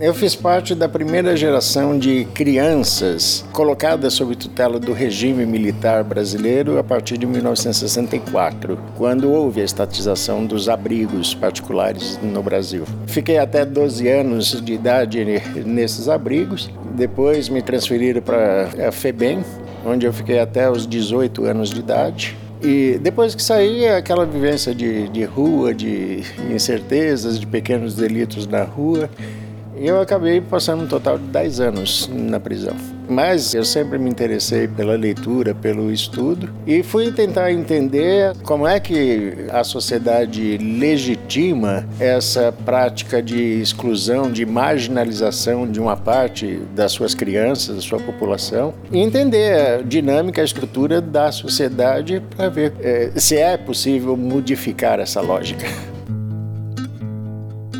Eu fiz parte da primeira geração de crianças colocadas sob tutela do regime militar brasileiro a partir de 1964, quando houve a estatização dos abrigos particulares no Brasil. Fiquei até 12 anos de idade nesses abrigos, depois me transferiram para a FEBEM, onde eu fiquei até os 18 anos de idade. E depois que saí, aquela vivência de, de rua, de incertezas, de pequenos delitos na rua, eu acabei passando um total de 10 anos na prisão. Mas eu sempre me interessei pela leitura, pelo estudo e fui tentar entender como é que a sociedade legitima essa prática de exclusão, de marginalização de uma parte das suas crianças, da sua população, e entender a dinâmica, a estrutura da sociedade para ver é, se é possível modificar essa lógica.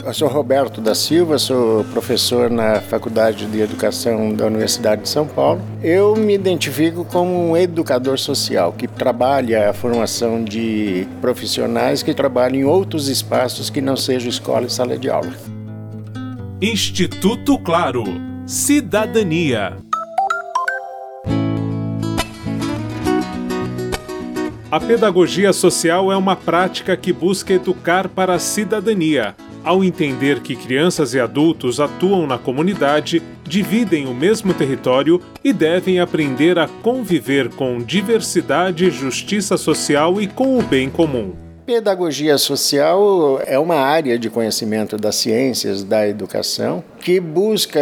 Eu sou Roberto da Silva, sou professor na Faculdade de Educação da Universidade de São Paulo. Eu me identifico como um educador social que trabalha a formação de profissionais que trabalham em outros espaços que não sejam escola e sala de aula. Instituto Claro. Cidadania. A pedagogia social é uma prática que busca educar para a cidadania ao entender que crianças e adultos atuam na comunidade, dividem o mesmo território e devem aprender a conviver com diversidade, justiça social e com o bem comum. Pedagogia social é uma área de conhecimento das ciências da educação que busca,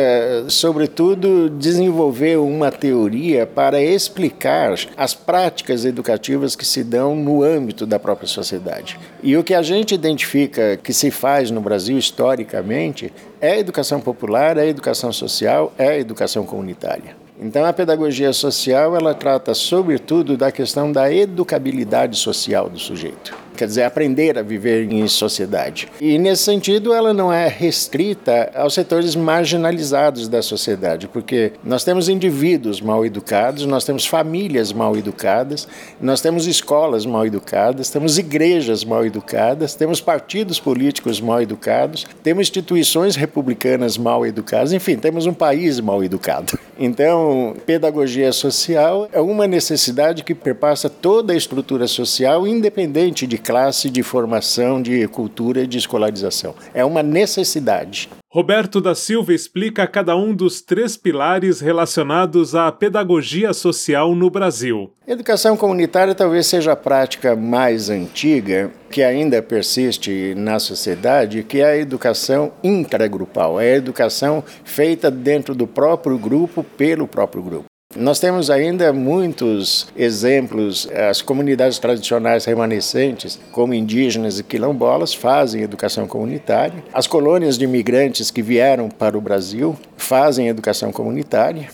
sobretudo, desenvolver uma teoria para explicar as práticas educativas que se dão no âmbito da própria sociedade. E o que a gente identifica que se faz no Brasil historicamente é a educação popular, é a educação social, é a educação comunitária. Então a pedagogia social ela trata sobretudo da questão da educabilidade social do sujeito quer dizer, aprender a viver em sociedade. E nesse sentido, ela não é restrita aos setores marginalizados da sociedade, porque nós temos indivíduos mal educados, nós temos famílias mal educadas, nós temos escolas mal educadas, temos igrejas mal educadas, temos partidos políticos mal educados, temos instituições republicanas mal educadas, enfim, temos um país mal educado. Então, pedagogia social é uma necessidade que perpassa toda a estrutura social, independente de classe, de formação, de cultura e de escolarização. É uma necessidade. Roberto da Silva explica cada um dos três pilares relacionados à pedagogia social no Brasil. Educação comunitária talvez seja a prática mais antiga que ainda persiste na sociedade, que é a educação intragrupal, é a educação feita dentro do próprio grupo pelo próprio grupo. Nós temos ainda muitos exemplos. As comunidades tradicionais remanescentes, como indígenas e quilombolas, fazem educação comunitária. As colônias de imigrantes que vieram para o Brasil fazem educação comunitária.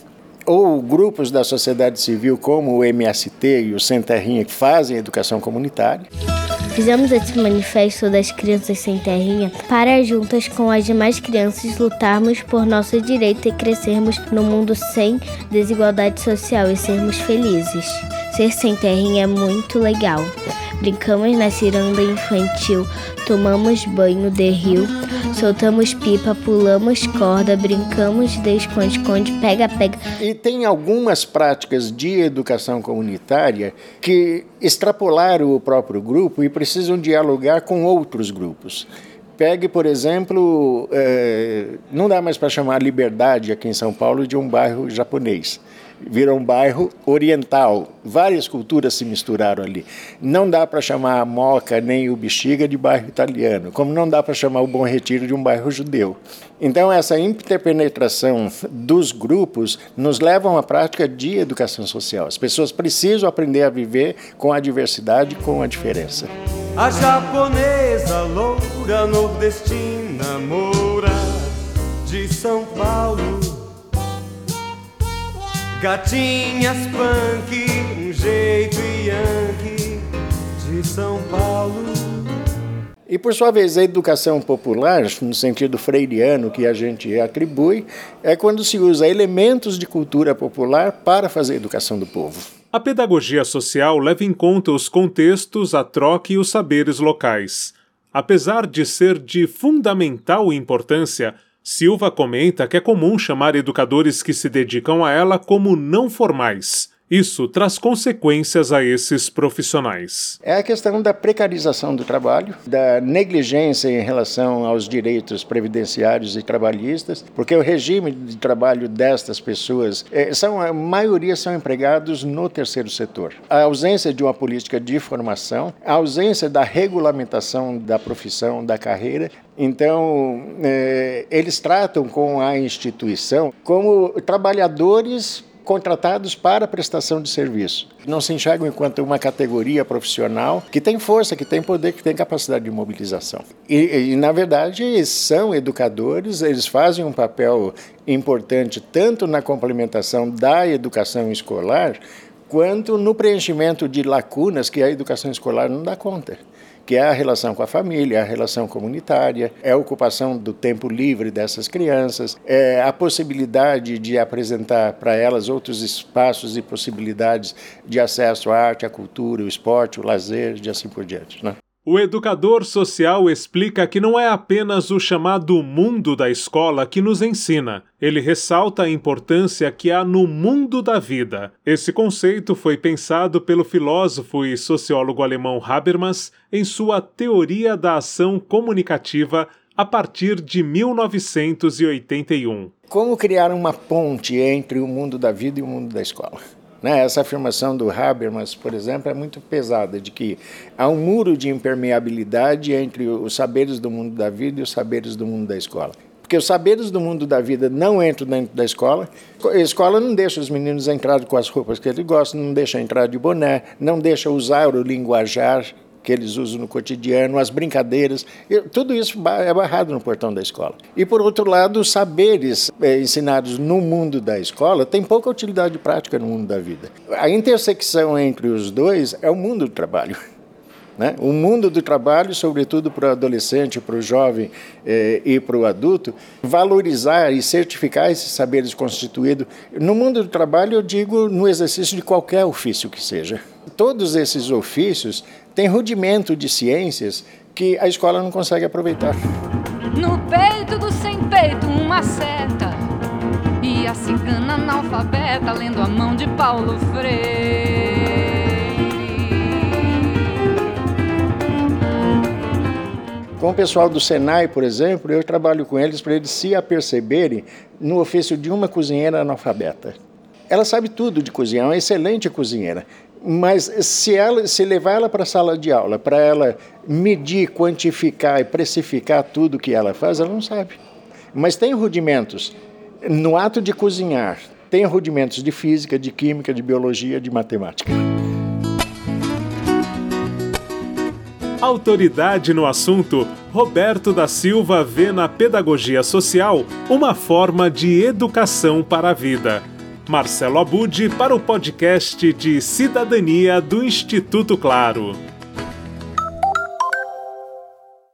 Ou grupos da sociedade civil, como o MST e o Sem Terrinha, fazem educação comunitária. Fizemos esse manifesto das crianças sem terrinha para juntas com as demais crianças lutarmos por nosso direito e crescermos no mundo sem desigualdade social e sermos felizes. Ser sem terrinha é muito legal. Brincamos na ciranda infantil, tomamos banho de rio, soltamos pipa, pulamos corda, brincamos de esconde-esconde, pega-pega. E tem algumas práticas de educação comunitária que extrapolaram o próprio grupo e precisam dialogar com outros grupos. Pegue, por exemplo, é, não dá mais para chamar Liberdade aqui em São Paulo de um bairro japonês virou um bairro oriental. Várias culturas se misturaram ali. Não dá para chamar a Moca nem o Bexiga de bairro italiano, como não dá para chamar o Bom Retiro de um bairro judeu. Então, essa interpenetração dos grupos nos leva a uma prática de educação social. As pessoas precisam aprender a viver com a diversidade, com a diferença. A japonesa loura nordestina moura de São Paulo Gatinhas punk, um jeito yankee de São Paulo. E por sua vez, a educação popular, no sentido freiriano que a gente atribui, é quando se usa elementos de cultura popular para fazer a educação do povo. A pedagogia social leva em conta os contextos, a troca e os saberes locais. Apesar de ser de fundamental importância, Silva comenta que é comum chamar educadores que se dedicam a ela como não formais. Isso traz consequências a esses profissionais. É a questão da precarização do trabalho, da negligência em relação aos direitos previdenciários e trabalhistas, porque o regime de trabalho destas pessoas, é, são, a maioria são empregados no terceiro setor. A ausência de uma política de formação, a ausência da regulamentação da profissão, da carreira, então, é, eles tratam com a instituição como trabalhadores contratados para prestação de serviço. Não se enxergam enquanto uma categoria profissional que tem força, que tem poder, que tem capacidade de mobilização. E, e, na verdade, são educadores, eles fazem um papel importante tanto na complementação da educação escolar, quanto no preenchimento de lacunas que a educação escolar não dá conta que é a relação com a família, a relação comunitária, é a ocupação do tempo livre dessas crianças, é a possibilidade de apresentar para elas outros espaços e possibilidades de acesso à arte, à cultura, o esporte, o lazer, e assim por diante. Né? O educador social explica que não é apenas o chamado mundo da escola que nos ensina. Ele ressalta a importância que há no mundo da vida. Esse conceito foi pensado pelo filósofo e sociólogo alemão Habermas em sua Teoria da Ação Comunicativa a partir de 1981. Como criar uma ponte entre o mundo da vida e o mundo da escola? Né? Essa afirmação do Habermas, por exemplo, é muito pesada, de que há um muro de impermeabilidade entre os saberes do mundo da vida e os saberes do mundo da escola. Porque os saberes do mundo da vida não entram dentro da escola. A escola não deixa os meninos entrar com as roupas que eles gostam, não deixa entrar de boné, não deixa usar o linguajar que eles usam no cotidiano, as brincadeiras, tudo isso é barrado no portão da escola. E, por outro lado, os saberes é, ensinados no mundo da escola têm pouca utilidade prática no mundo da vida. A intersecção entre os dois é o mundo do trabalho. Né? O mundo do trabalho, sobretudo para o adolescente, para o jovem eh, e para o adulto, valorizar e certificar esses saberes constituídos. No mundo do trabalho, eu digo no exercício de qualquer ofício que seja. Todos esses ofícios têm rudimento de ciências que a escola não consegue aproveitar. No peito do sem peito, uma seta. E a cigana analfabeta lendo a mão de Paulo Freire. Com o pessoal do Senai, por exemplo, eu trabalho com eles para eles se aperceberem no ofício de uma cozinheira analfabeta. Ela sabe tudo de cozinhar, é uma excelente cozinheira. Mas se, ela, se levar ela para a sala de aula, para ela medir, quantificar e precificar tudo que ela faz, ela não sabe. Mas tem rudimentos. No ato de cozinhar, tem rudimentos de física, de química, de biologia, de matemática. Autoridade no assunto, Roberto da Silva vê na pedagogia social uma forma de educação para a vida. Marcelo Abud para o podcast de Cidadania do Instituto Claro.